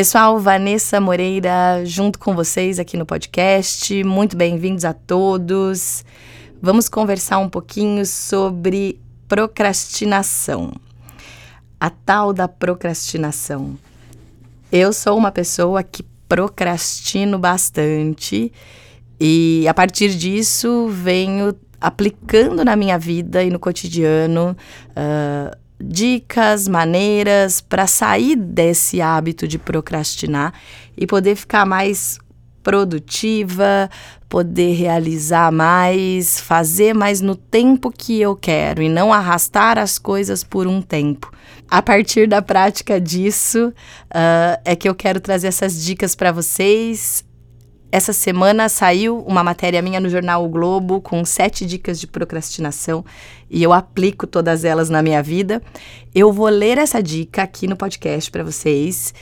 Pessoal, Vanessa Moreira junto com vocês aqui no podcast. Muito bem-vindos a todos. Vamos conversar um pouquinho sobre procrastinação. A tal da procrastinação. Eu sou uma pessoa que procrastino bastante e a partir disso venho aplicando na minha vida e no cotidiano uh, dicas, maneiras para sair desse hábito de procrastinar e poder ficar mais produtiva, poder realizar mais, fazer mais no tempo que eu quero e não arrastar as coisas por um tempo. A partir da prática disso, uh, é que eu quero trazer essas dicas para vocês. Essa semana saiu uma matéria minha no jornal o Globo com sete dicas de procrastinação e eu aplico todas elas na minha vida. Eu vou ler essa dica aqui no podcast para vocês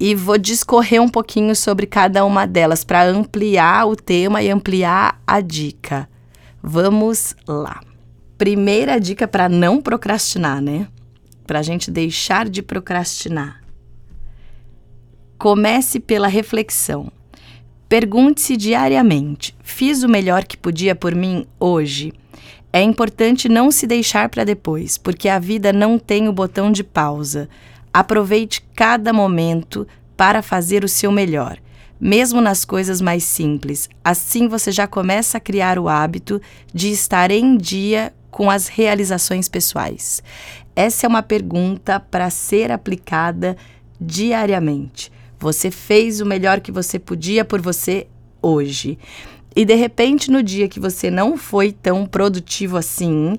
e vou discorrer um pouquinho sobre cada uma delas para ampliar o tema e ampliar a dica. Vamos lá. Primeira dica para não procrastinar, né? Para a gente deixar de procrastinar. Comece pela reflexão. Pergunte-se diariamente: fiz o melhor que podia por mim hoje? É importante não se deixar para depois, porque a vida não tem o botão de pausa. Aproveite cada momento para fazer o seu melhor, mesmo nas coisas mais simples. Assim você já começa a criar o hábito de estar em dia com as realizações pessoais. Essa é uma pergunta para ser aplicada diariamente. Você fez o melhor que você podia por você hoje. E de repente, no dia que você não foi tão produtivo assim,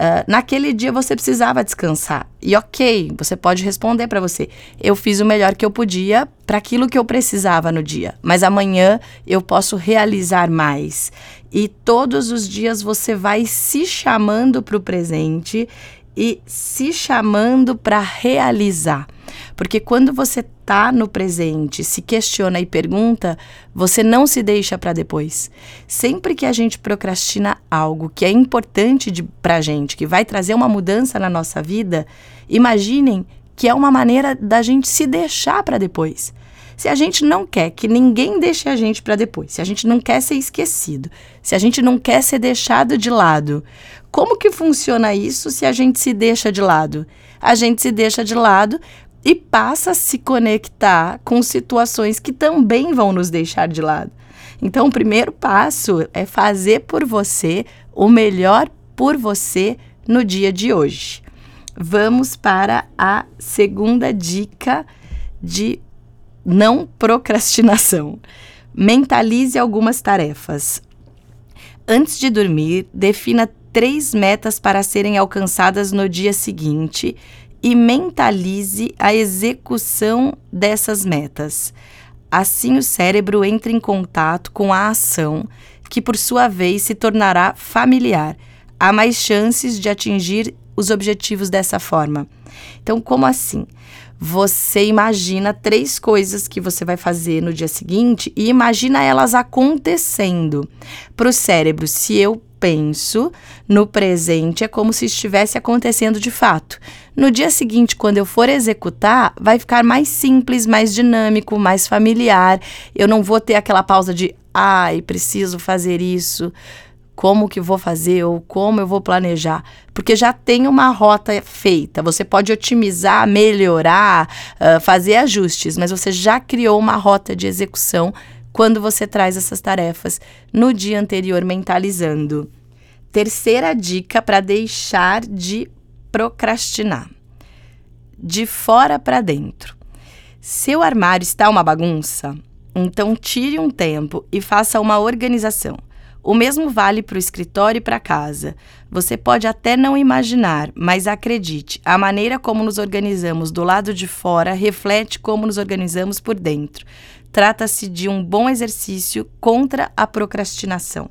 Uh, naquele dia você precisava descansar. E ok, você pode responder para você: eu fiz o melhor que eu podia para aquilo que eu precisava no dia, mas amanhã eu posso realizar mais. E todos os dias você vai se chamando para o presente e se chamando para realizar. Porque quando você está no presente, se questiona e pergunta, você não se deixa para depois. Sempre que a gente procrastina algo que é importante para a gente, que vai trazer uma mudança na nossa vida, imaginem que é uma maneira da gente se deixar para depois. Se a gente não quer que ninguém deixe a gente para depois, se a gente não quer ser esquecido, se a gente não quer ser deixado de lado, como que funciona isso se a gente se deixa de lado? A gente se deixa de lado e passa a se conectar com situações que também vão nos deixar de lado. Então, o primeiro passo é fazer por você o melhor por você no dia de hoje. Vamos para a segunda dica de não procrastinação. Mentalize algumas tarefas. Antes de dormir, defina três metas para serem alcançadas no dia seguinte e mentalize a execução dessas metas. Assim, o cérebro entra em contato com a ação, que por sua vez se tornará familiar. Há mais chances de atingir os objetivos dessa forma. Então, como assim? Você imagina três coisas que você vai fazer no dia seguinte e imagina elas acontecendo. Para o cérebro, se eu penso no presente é como se estivesse acontecendo de fato. No dia seguinte, quando eu for executar, vai ficar mais simples, mais dinâmico, mais familiar. Eu não vou ter aquela pausa de ai, preciso fazer isso. Como que vou fazer ou como eu vou planejar? Porque já tem uma rota feita. Você pode otimizar, melhorar, uh, fazer ajustes, mas você já criou uma rota de execução quando você traz essas tarefas no dia anterior mentalizando. Terceira dica para deixar de procrastinar. De fora para dentro. Seu armário está uma bagunça? Então tire um tempo e faça uma organização. O mesmo vale para o escritório e para casa. Você pode até não imaginar, mas acredite, a maneira como nos organizamos do lado de fora reflete como nos organizamos por dentro. Trata-se de um bom exercício contra a procrastinação.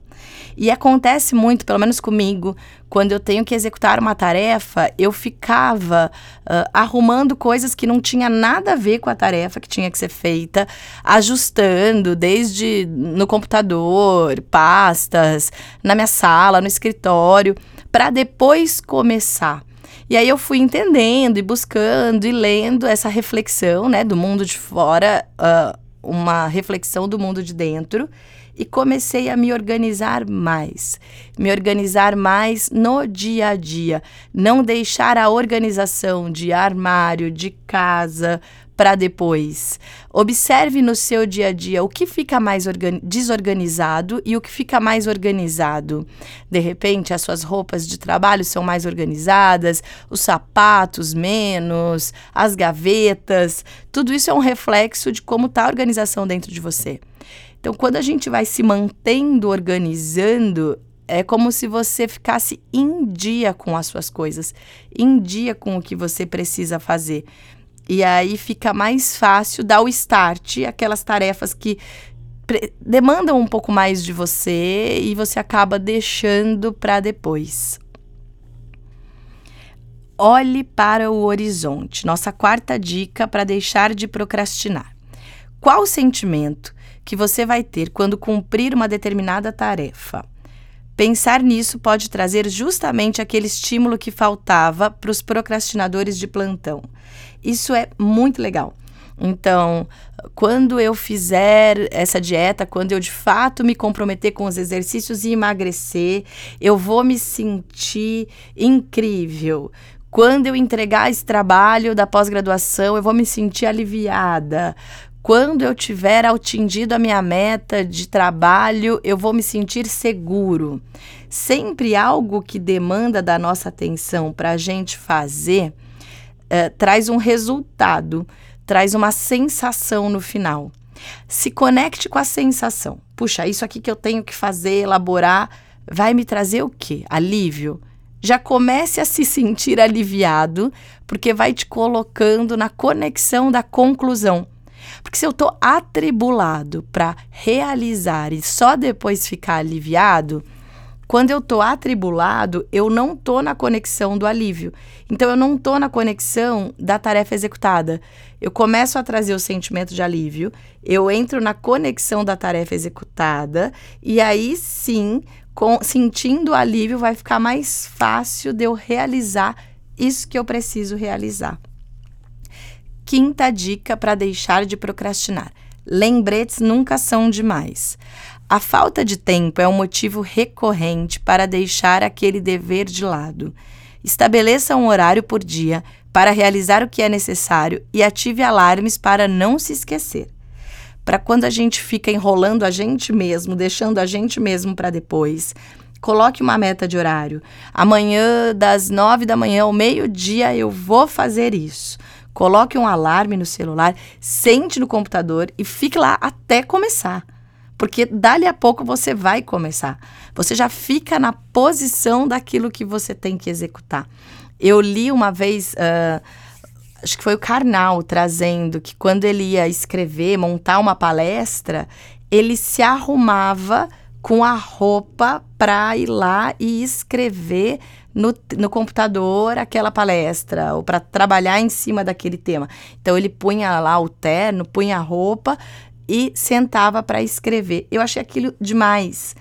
E acontece muito, pelo menos comigo, quando eu tenho que executar uma tarefa, eu ficava uh, arrumando coisas que não tinha nada a ver com a tarefa que tinha que ser feita, ajustando desde no computador, pastas, na minha sala, no escritório, para depois começar. E aí eu fui entendendo e buscando e lendo essa reflexão, né, do mundo de fora, uh, uma reflexão do mundo de dentro e comecei a me organizar mais. Me organizar mais no dia a dia. Não deixar a organização de armário, de casa para depois. Observe no seu dia a dia o que fica mais desorganizado e o que fica mais organizado. De repente, as suas roupas de trabalho são mais organizadas, os sapatos menos, as gavetas. Tudo isso é um reflexo de como está a organização dentro de você. Então, quando a gente vai se mantendo organizando, é como se você ficasse em dia com as suas coisas, em dia com o que você precisa fazer. E aí fica mais fácil dar o start, aquelas tarefas que demandam um pouco mais de você e você acaba deixando para depois. Olhe para o horizonte. Nossa quarta dica para deixar de procrastinar. Qual sentimento que você vai ter quando cumprir uma determinada tarefa. Pensar nisso pode trazer justamente aquele estímulo que faltava para os procrastinadores de plantão. Isso é muito legal. Então, quando eu fizer essa dieta, quando eu de fato me comprometer com os exercícios e emagrecer, eu vou me sentir incrível. Quando eu entregar esse trabalho da pós-graduação, eu vou me sentir aliviada quando eu tiver atingido a minha meta de trabalho, eu vou me sentir seguro. Sempre algo que demanda da nossa atenção para a gente fazer eh, traz um resultado, traz uma sensação no final. Se conecte com a sensação. Puxa, isso aqui que eu tenho que fazer, elaborar, vai me trazer o quê? Alívio? Já comece a se sentir aliviado, porque vai te colocando na conexão da conclusão. Porque se eu estou atribulado para realizar e só depois ficar aliviado, quando eu estou atribulado, eu não estou na conexão do alívio. Então, eu não estou na conexão da tarefa executada. Eu começo a trazer o sentimento de alívio, eu entro na conexão da tarefa executada, e aí sim, com, sentindo o alívio, vai ficar mais fácil de eu realizar isso que eu preciso realizar. Quinta dica para deixar de procrastinar: lembretes nunca são demais. A falta de tempo é um motivo recorrente para deixar aquele dever de lado. Estabeleça um horário por dia para realizar o que é necessário e ative alarmes para não se esquecer. Para quando a gente fica enrolando a gente mesmo, deixando a gente mesmo para depois, coloque uma meta de horário. Amanhã, das nove da manhã ao meio-dia, eu vou fazer isso. Coloque um alarme no celular, sente no computador e fique lá até começar. Porque dali a pouco você vai começar. Você já fica na posição daquilo que você tem que executar. Eu li uma vez. Uh, acho que foi o Karnal trazendo que quando ele ia escrever, montar uma palestra, ele se arrumava com a roupa para ir lá e escrever no, no computador aquela palestra, ou para trabalhar em cima daquele tema. Então ele punha lá o terno, punha a roupa e sentava para escrever. Eu achei aquilo demais.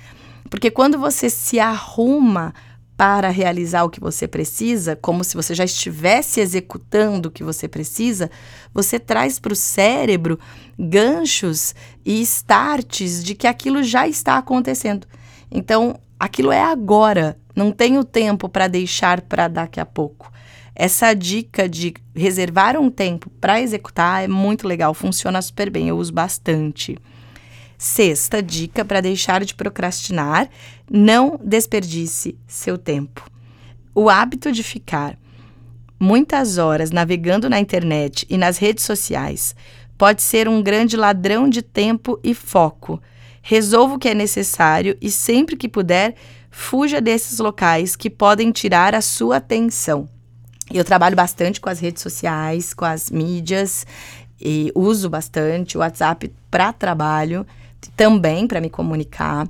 Porque quando você se arruma para realizar o que você precisa, como se você já estivesse executando o que você precisa, você traz para o cérebro ganchos e starts de que aquilo já está acontecendo. Então, aquilo é agora, não tenho tempo para deixar para daqui a pouco. Essa dica de reservar um tempo para executar é muito legal, funciona super bem, eu uso bastante. Sexta dica para deixar de procrastinar: não desperdice seu tempo. O hábito de ficar muitas horas navegando na internet e nas redes sociais pode ser um grande ladrão de tempo e foco. Resolva o que é necessário e, sempre que puder, fuja desses locais que podem tirar a sua atenção. Eu trabalho bastante com as redes sociais, com as mídias, e uso bastante o WhatsApp para trabalho também para me comunicar.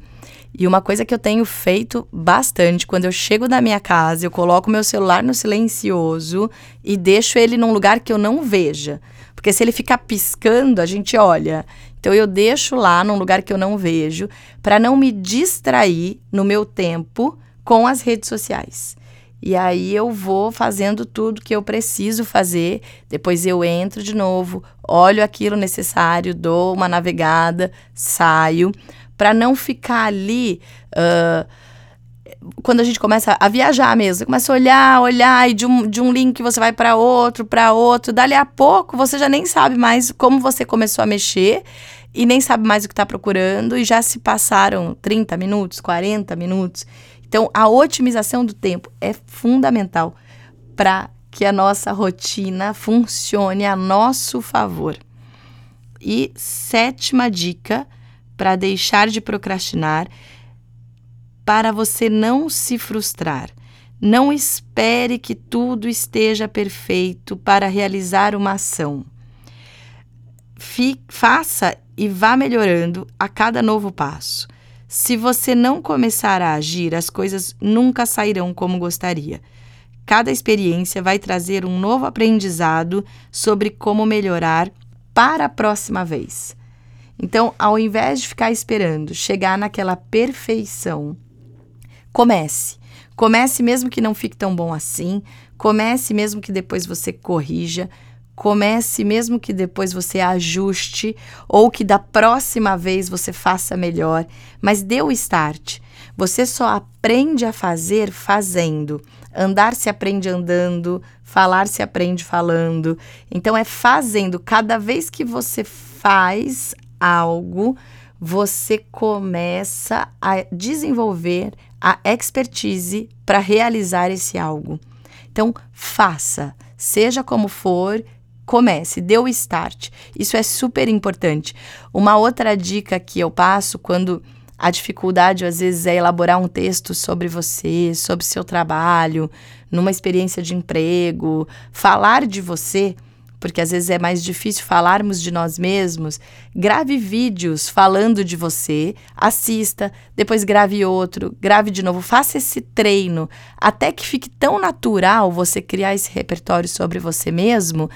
E uma coisa que eu tenho feito bastante, quando eu chego da minha casa, eu coloco meu celular no silencioso e deixo ele num lugar que eu não veja. Porque se ele ficar piscando, a gente olha. Então eu deixo lá num lugar que eu não vejo, para não me distrair no meu tempo com as redes sociais. E aí eu vou fazendo tudo que eu preciso fazer. Depois eu entro de novo, olho aquilo necessário, dou uma navegada, saio, para não ficar ali. Uh, quando a gente começa a viajar mesmo, você começa a olhar, olhar, e de um, de um link você vai para outro, para outro, dali a pouco você já nem sabe mais como você começou a mexer e nem sabe mais o que está procurando, e já se passaram 30 minutos, 40 minutos. Então, a otimização do tempo é fundamental para que a nossa rotina funcione a nosso favor. E sétima dica para deixar de procrastinar, para você não se frustrar. Não espere que tudo esteja perfeito para realizar uma ação. faça e vá melhorando a cada novo passo. Se você não começar a agir, as coisas nunca sairão como gostaria. Cada experiência vai trazer um novo aprendizado sobre como melhorar para a próxima vez. Então, ao invés de ficar esperando chegar naquela perfeição, comece. Comece mesmo que não fique tão bom assim, comece mesmo que depois você corrija, Comece, mesmo que depois você ajuste ou que da próxima vez você faça melhor, mas dê o start. Você só aprende a fazer fazendo. Andar se aprende andando, falar se aprende falando. Então é fazendo. Cada vez que você faz algo, você começa a desenvolver a expertise para realizar esse algo. Então, faça, seja como for, comece, dê o start. Isso é super importante. Uma outra dica que eu passo quando a dificuldade às vezes é elaborar um texto sobre você, sobre seu trabalho, numa experiência de emprego, falar de você, porque às vezes é mais difícil falarmos de nós mesmos. Grave vídeos falando de você, assista, depois grave outro, grave de novo, faça esse treino até que fique tão natural você criar esse repertório sobre você mesmo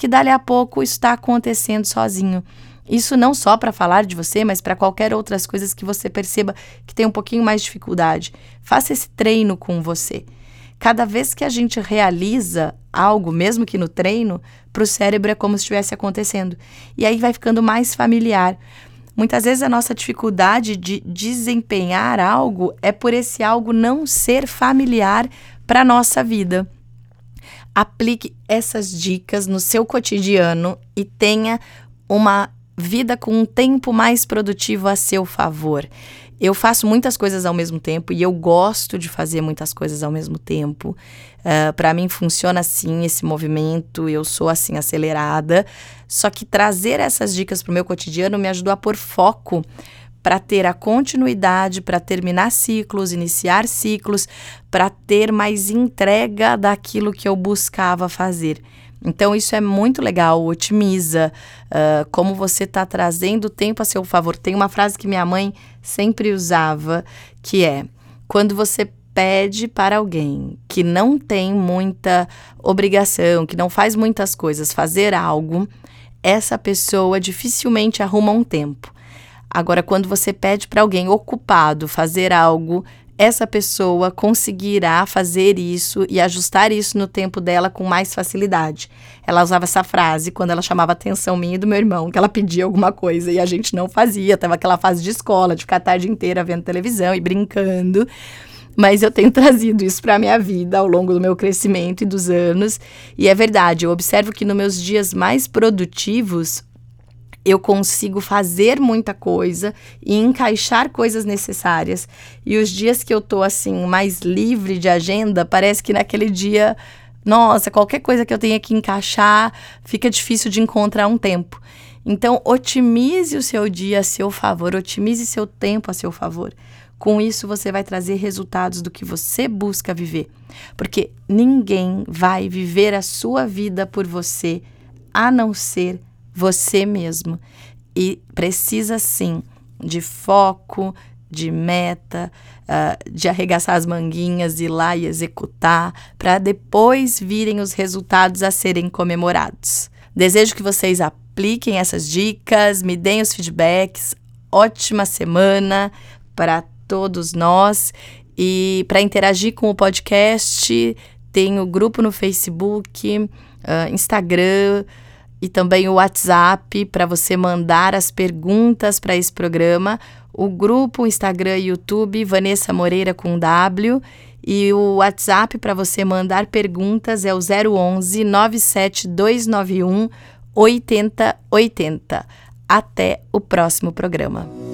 que dali a pouco está acontecendo sozinho. Isso não só para falar de você, mas para qualquer outras coisas que você perceba que tem um pouquinho mais de dificuldade. Faça esse treino com você. Cada vez que a gente realiza algo, mesmo que no treino, para o cérebro é como se estivesse acontecendo. E aí vai ficando mais familiar. Muitas vezes a nossa dificuldade de desempenhar algo é por esse algo não ser familiar para a nossa vida. Aplique essas dicas no seu cotidiano e tenha uma vida com um tempo mais produtivo a seu favor. Eu faço muitas coisas ao mesmo tempo e eu gosto de fazer muitas coisas ao mesmo tempo. Uh, ah, Para mim funciona assim esse movimento, eu sou assim acelerada. Só que trazer essas dicas para o meu cotidiano me ajudou a pôr foco para ter a continuidade, para terminar ciclos, iniciar ciclos, para ter mais entrega daquilo que eu buscava fazer. Então, isso é muito legal, otimiza uh, como você está trazendo o tempo a seu favor. Tem uma frase que minha mãe sempre usava, que é: quando você pede para alguém que não tem muita obrigação, que não faz muitas coisas, fazer algo, essa pessoa dificilmente arruma um tempo. Agora, quando você pede para alguém ocupado fazer algo, essa pessoa conseguirá fazer isso e ajustar isso no tempo dela com mais facilidade. Ela usava essa frase quando ela chamava atenção minha e do meu irmão, que ela pedia alguma coisa e a gente não fazia. Tava aquela fase de escola, de ficar a tarde inteira vendo televisão e brincando. Mas eu tenho trazido isso para a minha vida ao longo do meu crescimento e dos anos. E é verdade, eu observo que nos meus dias mais produtivos, eu consigo fazer muita coisa e encaixar coisas necessárias. E os dias que eu tô assim mais livre de agenda, parece que naquele dia, nossa, qualquer coisa que eu tenha que encaixar, fica difícil de encontrar um tempo. Então, otimize o seu dia a seu favor, otimize seu tempo a seu favor. Com isso, você vai trazer resultados do que você busca viver. Porque ninguém vai viver a sua vida por você a não ser você mesmo. E precisa sim de foco, de meta, uh, de arregaçar as manguinhas, ir lá e executar, para depois virem os resultados a serem comemorados. Desejo que vocês apliquem essas dicas, me deem os feedbacks. Ótima semana para todos nós E para interagir com o podcast, tem o grupo no Facebook, uh, Instagram e também o WhatsApp para você mandar as perguntas para esse programa. O grupo, Instagram e YouTube, Vanessa Moreira com W. E o WhatsApp para você mandar perguntas é o 011 97291 8080. Até o próximo programa.